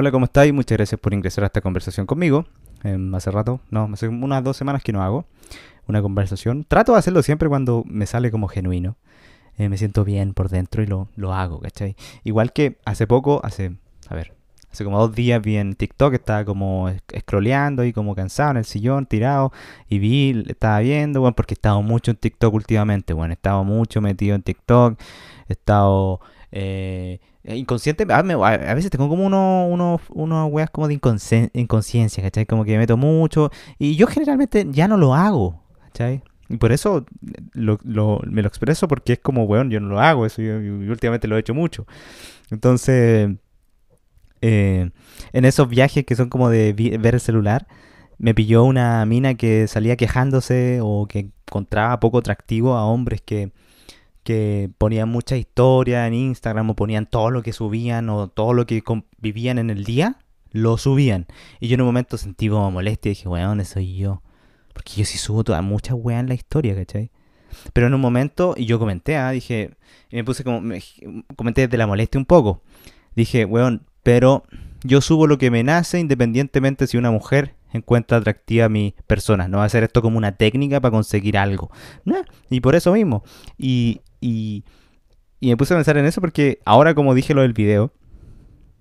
Hola, ¿cómo estáis? Muchas gracias por ingresar a esta conversación conmigo. Em, hace rato, no, hace unas dos semanas que no hago una conversación. Trato de hacerlo siempre cuando me sale como genuino. Eh, me siento bien por dentro y lo, lo hago, ¿cachai? Igual que hace poco, hace, a ver, hace como dos días vi en TikTok, estaba como scrolleando y como cansado en el sillón, tirado, y vi, estaba viendo, bueno, porque he estado mucho en TikTok últimamente, bueno, he estado mucho metido en TikTok, he estado... Eh, inconsciente, a, veces tengo como unos uno, uno weas como de inconsciencia, ¿cachai? Como que me meto mucho y yo generalmente ya no lo hago, ¿cachai? Y por eso lo, me lo expreso porque es como, weón, yo no lo hago, eso yo, últimamente lo he hecho mucho. Entonces, eh, en esos viajes que son como de ver el celular, me pilló una mina que salía quejándose o que encontraba poco atractivo a hombres que, que ponían mucha historia en Instagram o ponían todo lo que subían o todo lo que vivían en el día, lo subían. Y yo en un momento sentí como molestia y dije, weón, soy yo. Porque yo sí subo toda, mucha weá en la historia, ¿cachai? Pero en un momento, y yo comenté, ¿ah? dije, y me puse como, me, comenté desde la molestia un poco. Dije, weón, pero yo subo lo que me nace independientemente si una mujer encuentra atractiva a mi persona. No va a ser esto como una técnica para conseguir algo. Y por eso mismo. Y, y, y me puse a pensar en eso porque ahora como dije lo del video,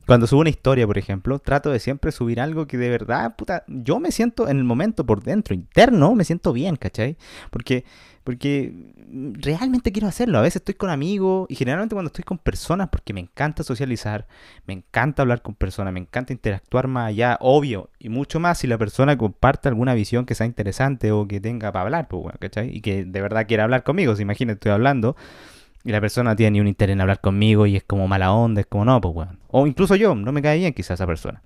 cuando subo una historia, por ejemplo, trato de siempre subir algo que de verdad, puta, yo me siento en el momento por dentro, interno, me siento bien, ¿cachai? Porque, porque realmente quiero hacerlo. A veces estoy con amigos y generalmente cuando estoy con personas, porque me encanta socializar, me encanta hablar con personas, me encanta interactuar más allá, obvio, y mucho más si la persona comparte alguna visión que sea interesante o que tenga para hablar, pues, bueno, ¿cachai? Y que de verdad quiera hablar conmigo. Si imagínate, estoy hablando y la persona tiene ni un interés en hablar conmigo y es como mala onda, es como no, pues bueno. O incluso yo, no me cae bien quizás esa persona.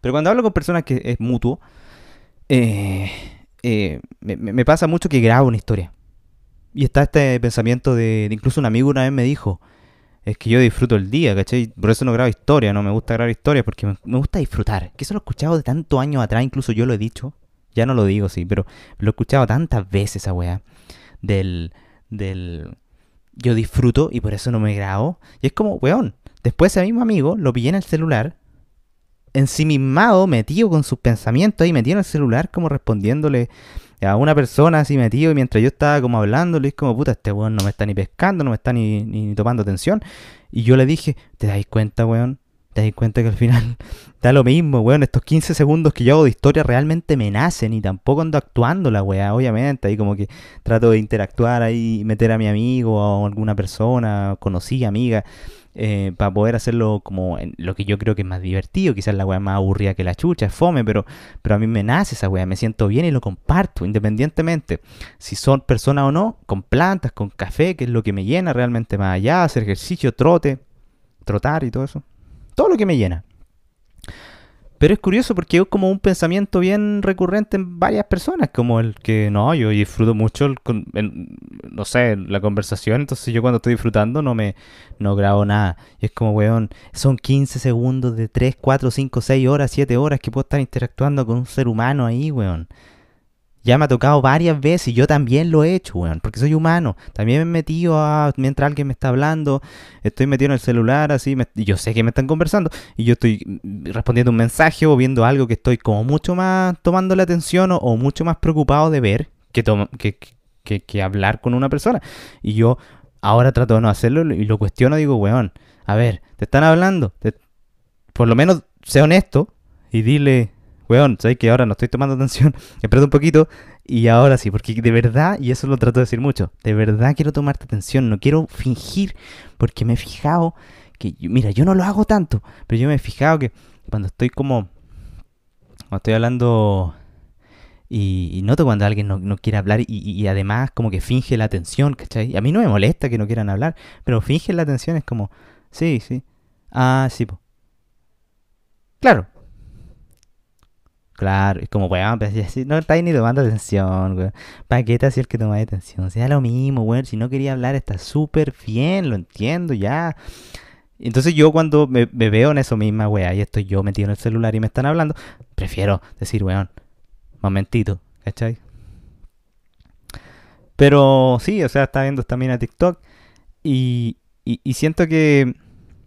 Pero cuando hablo con personas que es mutuo, eh, eh, me, pasa mucho que grabo una historia. Y está este pensamiento de, incluso un amigo una vez me dijo, es que yo disfruto el día, ¿cachai? Por eso no grabo historia, no me gusta grabar historias, porque me, gusta disfrutar. Que eso lo he escuchado de tantos años atrás, incluso yo lo he dicho. Ya no lo digo, sí, pero lo he escuchado tantas veces esa weá. Del, del, yo disfruto y por eso no me grabo. Y es como, weón, después ese mismo amigo lo pillé en el celular, ensimismado, metido con sus pensamientos ahí, metido en el celular, como respondiéndole a una persona así metido, y mientras yo estaba como hablándole, es como, puta, este weón no me está ni pescando, no me está ni, ni tomando atención. Y yo le dije, ¿te dais cuenta, weón? Te das cuenta que al final da lo mismo, weón. Estos 15 segundos que yo hago de historia realmente me nacen y tampoco ando actuando la weá, obviamente. Ahí como que trato de interactuar ahí, meter a mi amigo o alguna persona, conocida, amiga, eh, para poder hacerlo como en lo que yo creo que es más divertido. Quizás la weá más aburrida que la chucha, es fome, pero, pero a mí me nace esa weá, me siento bien y lo comparto, independientemente si son personas o no, con plantas, con café, que es lo que me llena realmente más allá, hacer ejercicio, trote, trotar y todo eso todo lo que me llena. Pero es curioso porque es como un pensamiento bien recurrente en varias personas, como el que no, yo disfruto mucho, no sé, la conversación, entonces yo cuando estoy disfrutando no me no grabo nada. Y es como, weón, son 15 segundos de 3, 4, 5, 6 horas, 7 horas que puedo estar interactuando con un ser humano ahí, weón. Ya me ha tocado varias veces y yo también lo he hecho, weón, porque soy humano. También me he metido a, mientras alguien me está hablando, estoy metido en el celular, así, yo sé que me están conversando, y yo estoy respondiendo un mensaje o viendo algo que estoy como mucho más tomando la atención o, mucho más preocupado de ver que, que, que, hablar con una persona. Y yo ahora trato de no hacerlo y lo cuestiono, digo, weón, a ver, te están hablando, por lo menos sé honesto y dile, weón, sabes que ahora no estoy tomando atención, espérate un poquito y ahora sí, porque de verdad, y eso lo trato de decir mucho, de verdad quiero tomarte atención, no quiero fingir, porque me he fijado que, mira, yo no lo hago tanto, pero yo me he fijado que cuando estoy como, cuando estoy hablando y, noto cuando alguien no, quiere hablar y, además como que finge la atención, ¿cachai? A mí no me molesta que no quieran hablar, pero finge la atención es como, sí, sí, ah, sí, pues. Claro, Claro, es como, weón, pero no estáis ni tomando atención, weón. ¿Para qué te el que tomáis atención? Sea lo mismo, weón. Si no quería hablar, está súper bien, lo entiendo ya. Entonces yo cuando me, veo en eso misma, weón, y estoy yo metido en el celular y me están hablando, prefiero decir, weón, momentito, ¿cachai? Pero sí, o sea, está viendo también a TikTok y, y siento que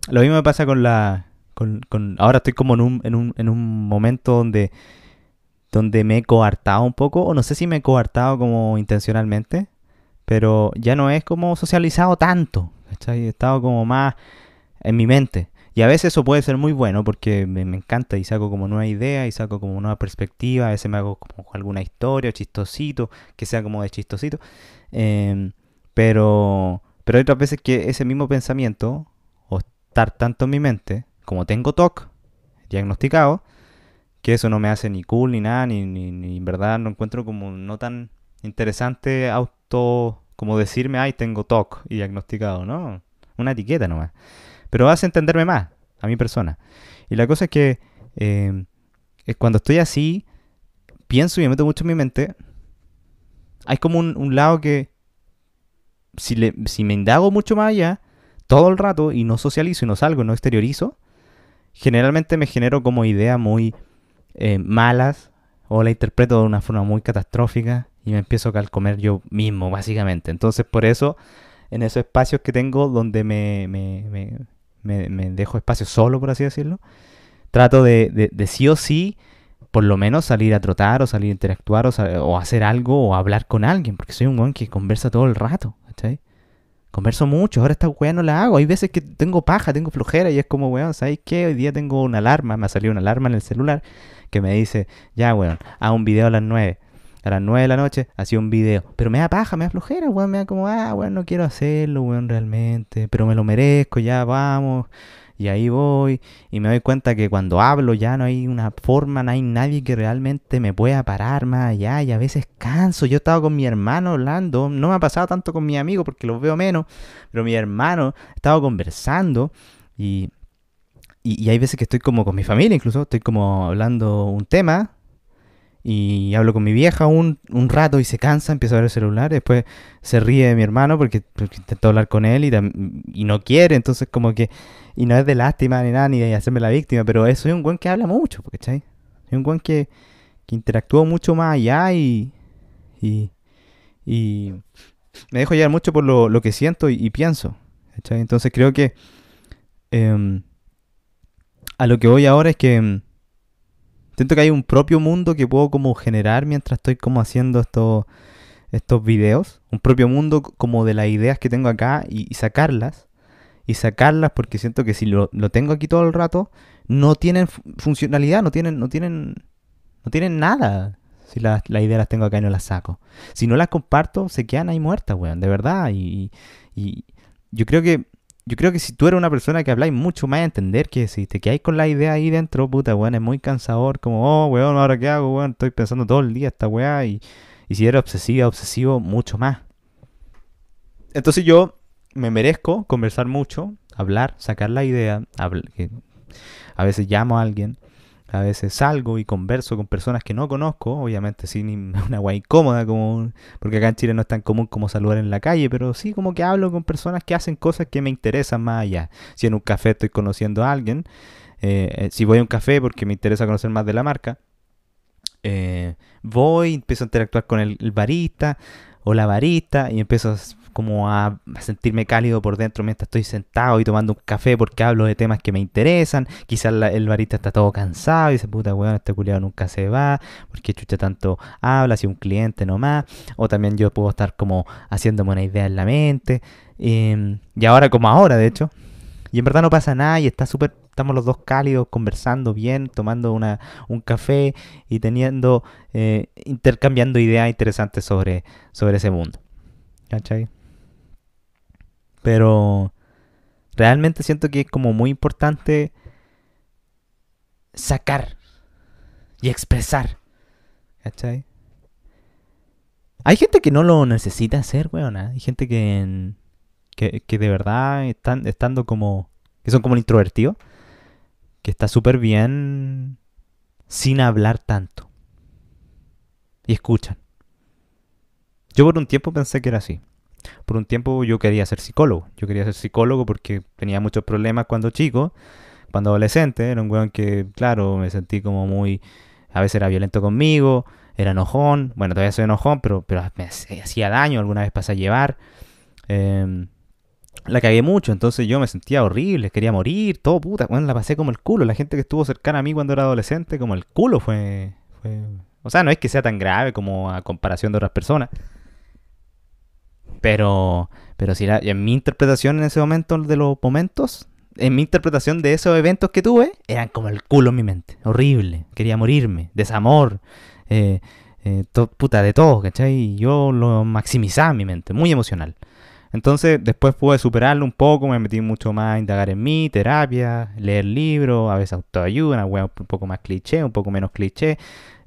lo mismo me pasa con la con, con, ahora estoy como en un, en un, en un momento donde, donde me he coartado un poco, o no sé si me he coartado como intencionalmente, pero ya no es como socializado tanto, ¿cachai? He estado como más en mi mente. Y a veces eso puede ser muy bueno porque me, encanta y saco como nueva idea y saco como nueva perspectiva. A veces me hago como alguna historia, chistosito, que sea como de chistosito. Em, pero, pero hay otras veces que ese mismo pensamiento, o estar tanto en mi mente, como tengo TOC diagnosticado, que eso no me hace ni cool ni nada, ni, en verdad no encuentro como no tan interesante auto como decirme, ay, tengo TOC y diagnosticado, ¿no? Una etiqueta nomás. Pero hace entenderme más a mi persona. Y la cosa es que es cuando estoy así, pienso y me meto mucho en mi mente, hay como un, lado que si, le, si me indago mucho más allá, todo el rato, y no socializo y no salgo, no exteriorizo, generalmente me genero como ideas muy eh, malas o la interpreto de una forma muy catastrófica y me empiezo a comer yo mismo, básicamente. Entonces, por eso, en esos espacios que tengo donde me, me, dejo espacio solo, por así decirlo. Trato de, de, sí o sí, por lo menos salir a trotar o salir a interactuar o, hacer algo o hablar con alguien, porque soy un buen que conversa todo el rato, ¿cachai? Converso mucho, ahora esta weá no la hago. Hay veces que tengo paja, tengo flojera y es como, weón, ¿sabes qué? Hoy día tengo una alarma, me ha salido una alarma en el celular que me dice, ya, weón, haz un video a las 9 a las 9 de la noche hacía un video. Pero me da paja, me da flojera, weón. Me da como, ah, weón, no quiero hacerlo, weón, realmente. Pero me lo merezco, ya vamos. Y ahí voy. Y me doy cuenta que cuando hablo ya no hay una forma, no hay nadie que realmente me pueda parar más allá. Y a veces canso. Yo estaba con mi hermano hablando. No me ha pasado tanto con mi amigo porque los veo menos. Pero mi hermano estaba conversando. Y, y, y hay veces que estoy como con mi familia incluso. Estoy como hablando un tema y hablo con mi vieja un, un rato y se cansa, empieza a ver el celular, después se ríe de mi hermano porque, intento hablar con él y, y, no quiere, entonces como que, y no es de lástima ni nada, ni de hacerme la víctima, pero eso es un buen que habla mucho, ¿cachai? Es un buen que, que interactúa mucho más allá y, y, y me dejo llevar mucho por lo, lo que siento y, pienso, ¿cachai? Entonces creo que em, a lo que voy ahora es que em, Siento que hay un propio mundo que puedo como generar mientras estoy como haciendo estos, estos videos. Un propio mundo como de las ideas que tengo acá y, sacarlas. Y sacarlas porque siento que si lo, tengo aquí todo el rato, no tienen funcionalidad, no tienen, no tienen, no tienen nada. Si las ideas las tengo acá y no las saco. Si no las comparto, se quedan ahí muertas, weón, de verdad. Y, y yo creo que yo creo que si tú eres una persona que habláis mucho más a entender que si te quedáis con la idea ahí dentro, puta, weón, es muy cansador, como, oh, weón, ¿ahora qué hago, weón? Estoy pensando todo el día esta weá y, y si eres obsesiva, obsesivo, mucho más. Entonces yo me merezco conversar mucho, hablar, sacar la idea, a veces llamo a alguien, a veces salgo y converso con personas que no conozco, obviamente sin una guay incómoda, como, porque acá en Chile no es tan común como saludar en la calle, pero sí como que hablo con personas que hacen cosas que me interesan más allá. Si en un café estoy conociendo a alguien, eh, eh, si voy a un café porque me interesa conocer más de la marca, eh, voy, empiezo a interactuar con el, el barista o la barista y empiezo a como a, sentirme cálido por dentro mientras estoy sentado y tomando un café porque hablo de temas que me interesan. Quizás el barista está todo cansado y dice, puta weón, este culiado nunca se va, porque chucha tanto habla, si un cliente nomás. O también yo puedo estar como haciéndome una idea en la mente. Em, y ahora como ahora, de hecho. Y en verdad no pasa nada y está súper estamos los dos cálidos, conversando bien, tomando una, un café y teniendo, eh, intercambiando ideas interesantes sobre, sobre ese mundo. ¿Cachai? Pero realmente siento que es como muy importante sacar y expresar. ¿Cachai? Hay gente que no lo necesita hacer, weón. ¿eh? Hay gente que, que, que, de verdad están estando como. que son como introvertidos. Que está súper bien sin hablar tanto. Y escuchan. Yo por un tiempo pensé que era así. Por un tiempo yo quería ser psicólogo. Yo quería ser psicólogo porque tenía muchos problemas cuando chico, cuando adolescente. Era un weón que, claro, me sentí como muy... A veces era violento conmigo, era enojón. Bueno, todavía soy enojón, pero, pero me hacía daño. Alguna vez pasé a llevar. Em, la cagué mucho, entonces yo me sentía horrible, quería morir, todo puta, bueno, la pasé como el culo. La gente que estuvo cercana a mí cuando era adolescente, como el culo fue, fue... O sea, no es que sea tan grave como a comparación de otras personas. Pero, pero si en mi interpretación en ese momento de los momentos, en mi interpretación de esos eventos que tuve, eran como el culo en mi mente. Horrible. Quería morirme. Desamor. Eh, eh, puta, de todo, ¿cachai? Y yo lo maximizaba en mi mente. Muy emocional. Entonces, después pude superarlo un poco, me metí mucho más a indagar en mí, terapia, leer libros, a veces autoayuda, una un poco más cliché, un poco menos cliché.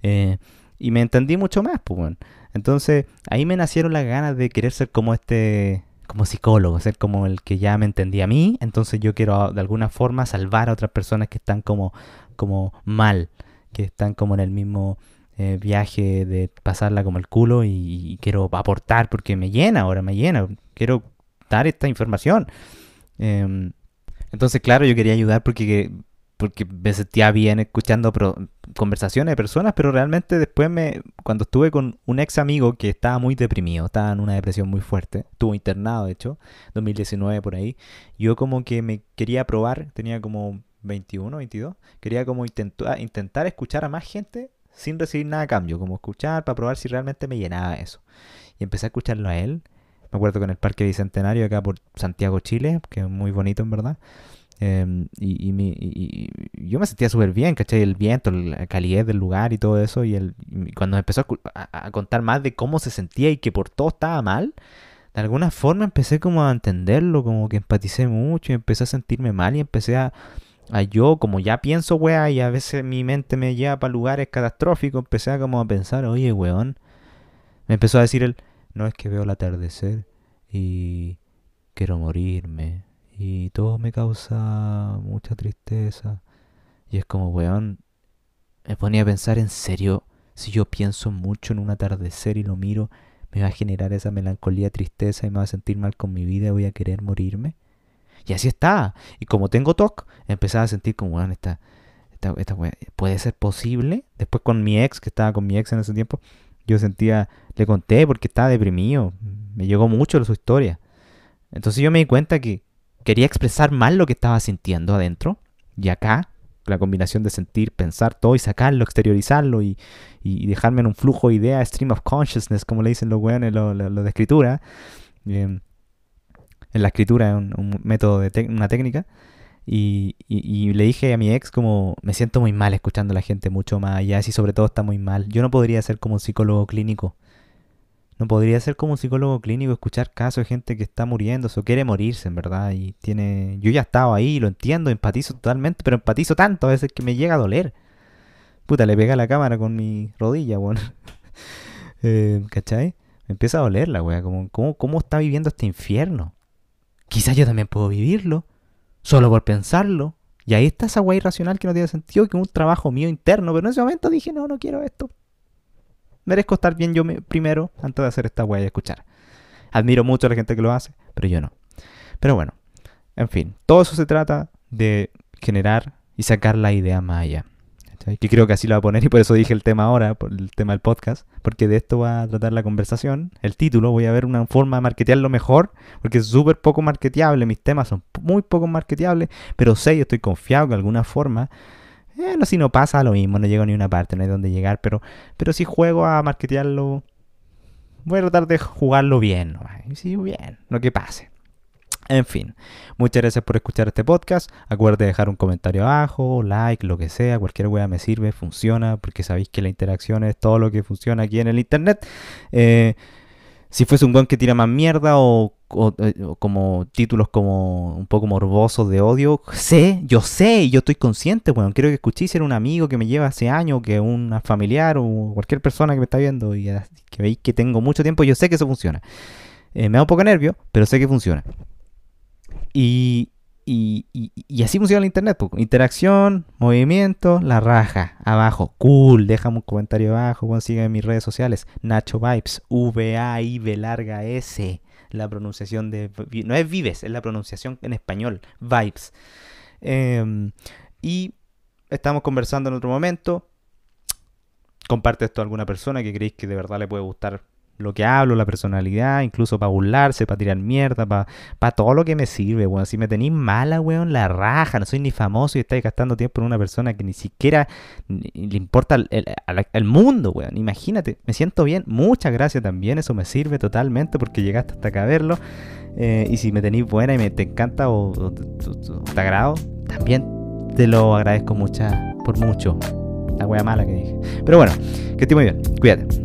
Eh, y me entendí mucho más, pues, bueno. Entonces, ahí me nacieron las ganas de querer ser como este, como psicólogo, ser como el que ya me entendía a mí. Entonces, yo quiero de alguna forma salvar a otras personas que están como, como mal, que están como en el mismo eh, viaje de pasarla como el culo y, quiero aportar porque me llena ahora, me llena. Quiero dar esta información. Em, entonces, claro, yo quería ayudar porque porque me sentía bien escuchando conversaciones de personas, pero realmente después me, cuando estuve con un ex amigo que estaba muy deprimido, estaba en una depresión muy fuerte, estuvo internado de hecho, 2019 por ahí, yo como que me quería probar, tenía como 21, 22, quería como intentar, intentar escuchar a más gente sin recibir nada a cambio, como escuchar para probar si realmente me llenaba eso. Y empecé a escucharlo a él, me acuerdo con el Parque Bicentenario acá por Santiago, Chile, que es muy bonito en verdad. Em, y, yo me sentía súper bien, ¿cachai? El viento, la calidez del lugar y todo eso. Y, el, cuando empezó a, contar más de cómo se sentía y que por todo estaba mal, de alguna forma empecé como a entenderlo, como que empaticé mucho y empecé a sentirme mal y empecé a, a yo, como ya pienso, weá, y a veces mi mente me lleva para lugares catastróficos, empecé a como a pensar, oye, weón. Me empezó a decir él, no es que veo el atardecer y quiero morirme y todo me causa mucha tristeza. Y es como, weón, me ponía a pensar en serio, si yo pienso mucho en un atardecer y lo miro, me va a generar esa melancolía, tristeza y me va a sentir mal con mi vida y voy a querer morirme. Y así está. Y como tengo TOC, empezaba a sentir como, weón, esta, esta, esta puede ser posible. Después con mi ex, que estaba con mi ex en ese tiempo, yo sentía, le conté porque estaba deprimido. Me llegó mucho su historia. Entonces yo me di cuenta que quería expresar mal lo que estaba sintiendo adentro. Y acá, la combinación de sentir, pensar todo y sacarlo, exteriorizarlo y, dejarme en un flujo de ideas, stream of consciousness, como le dicen los weones, lo, lo, de escritura. en la escritura es un, método, de una técnica. Y, y, le dije a mi ex como me siento muy mal escuchando a la gente mucho más allá, y sobre todo está muy mal. Yo no podría ser como un psicólogo clínico no podría ser como un psicólogo clínico escuchar casos de gente que está muriendo o quiere morirse, en verdad. Y tiene. Yo ya he estado ahí, lo entiendo, empatizo totalmente, pero empatizo tanto a veces que me llega a doler. Puta, le pega la cámara con mi rodilla, weón. eh, ¿Cachai? Me empieza a doler la weá. Como, ¿cómo, ¿Cómo está viviendo este infierno? Quizás yo también puedo vivirlo. Solo por pensarlo. Y ahí está esa weá irracional que no tiene sentido, que es un trabajo mío interno. Pero en ese momento dije, no, no quiero esto merezco estar bien yo primero antes de hacer esta weá y escuchar. Admiro mucho a la gente que lo hace, pero yo no. Pero bueno, en fin, todo eso se trata de generar y sacar la idea más allá. Que creo que así lo voy a poner y por eso dije el tema ahora, por el tema del podcast, porque de esto va a tratar la conversación. El título, voy a ver una forma de marketearlo mejor, porque es súper poco marketeable, mis temas son muy poco marketeables, pero sé y estoy confiado que de alguna forma no si no pasa lo mismo, no llego ni una parte, no hay donde llegar, pero, pero si juego a marketearlo, voy a tratar de jugarlo bien, sí, bien, lo que pase. En fin, muchas gracias por escuchar este podcast. Acuérdate de dejar un comentario abajo, like, lo que sea, cualquier wea me sirve, funciona, porque sabéis que la interacción es todo lo que funciona aquí en el internet. Eh, si fuese un weón que tira más mierda o, eh, como títulos como un poco morbosos de odio, sé, yo sé yo estoy consciente, bueno, quiero que escuchéis ser un amigo que me lleva hace años, que un familiar o cualquier persona que me está viendo y que veis que tengo mucho tiempo, yo sé que eso funciona. Eh, me da un poco nervio, pero sé que funciona. Y, y, y, así funciona el internet. Interacción, movimiento, la raja. Abajo, cool. Déjame un comentario abajo. Bueno, en mis redes sociales. Nacho Vibes. V-A-I-V larga S. La pronunciación de. No es Vives, es la pronunciación en español. Vibes. Em, y estamos conversando en otro momento. Comparte esto a alguna persona que creéis que de verdad le puede gustar lo que hablo, la personalidad, incluso para burlarse, para tirar mierda, para todo lo que me sirve, weón. Si me tenéis mala, weón, la raja, no soy ni famoso y estáis gastando tiempo en una persona que ni siquiera le importa el, mundo, weón. Imagínate, me siento bien, muchas gracias también, eso me sirve totalmente porque llegaste hasta acá a verlo. Eh, y si me tenéis buena y me te encanta o, te agrado, también te lo agradezco mucha, por mucho. La wea mala que dije. Pero bueno, que esté muy bien. Cuídate.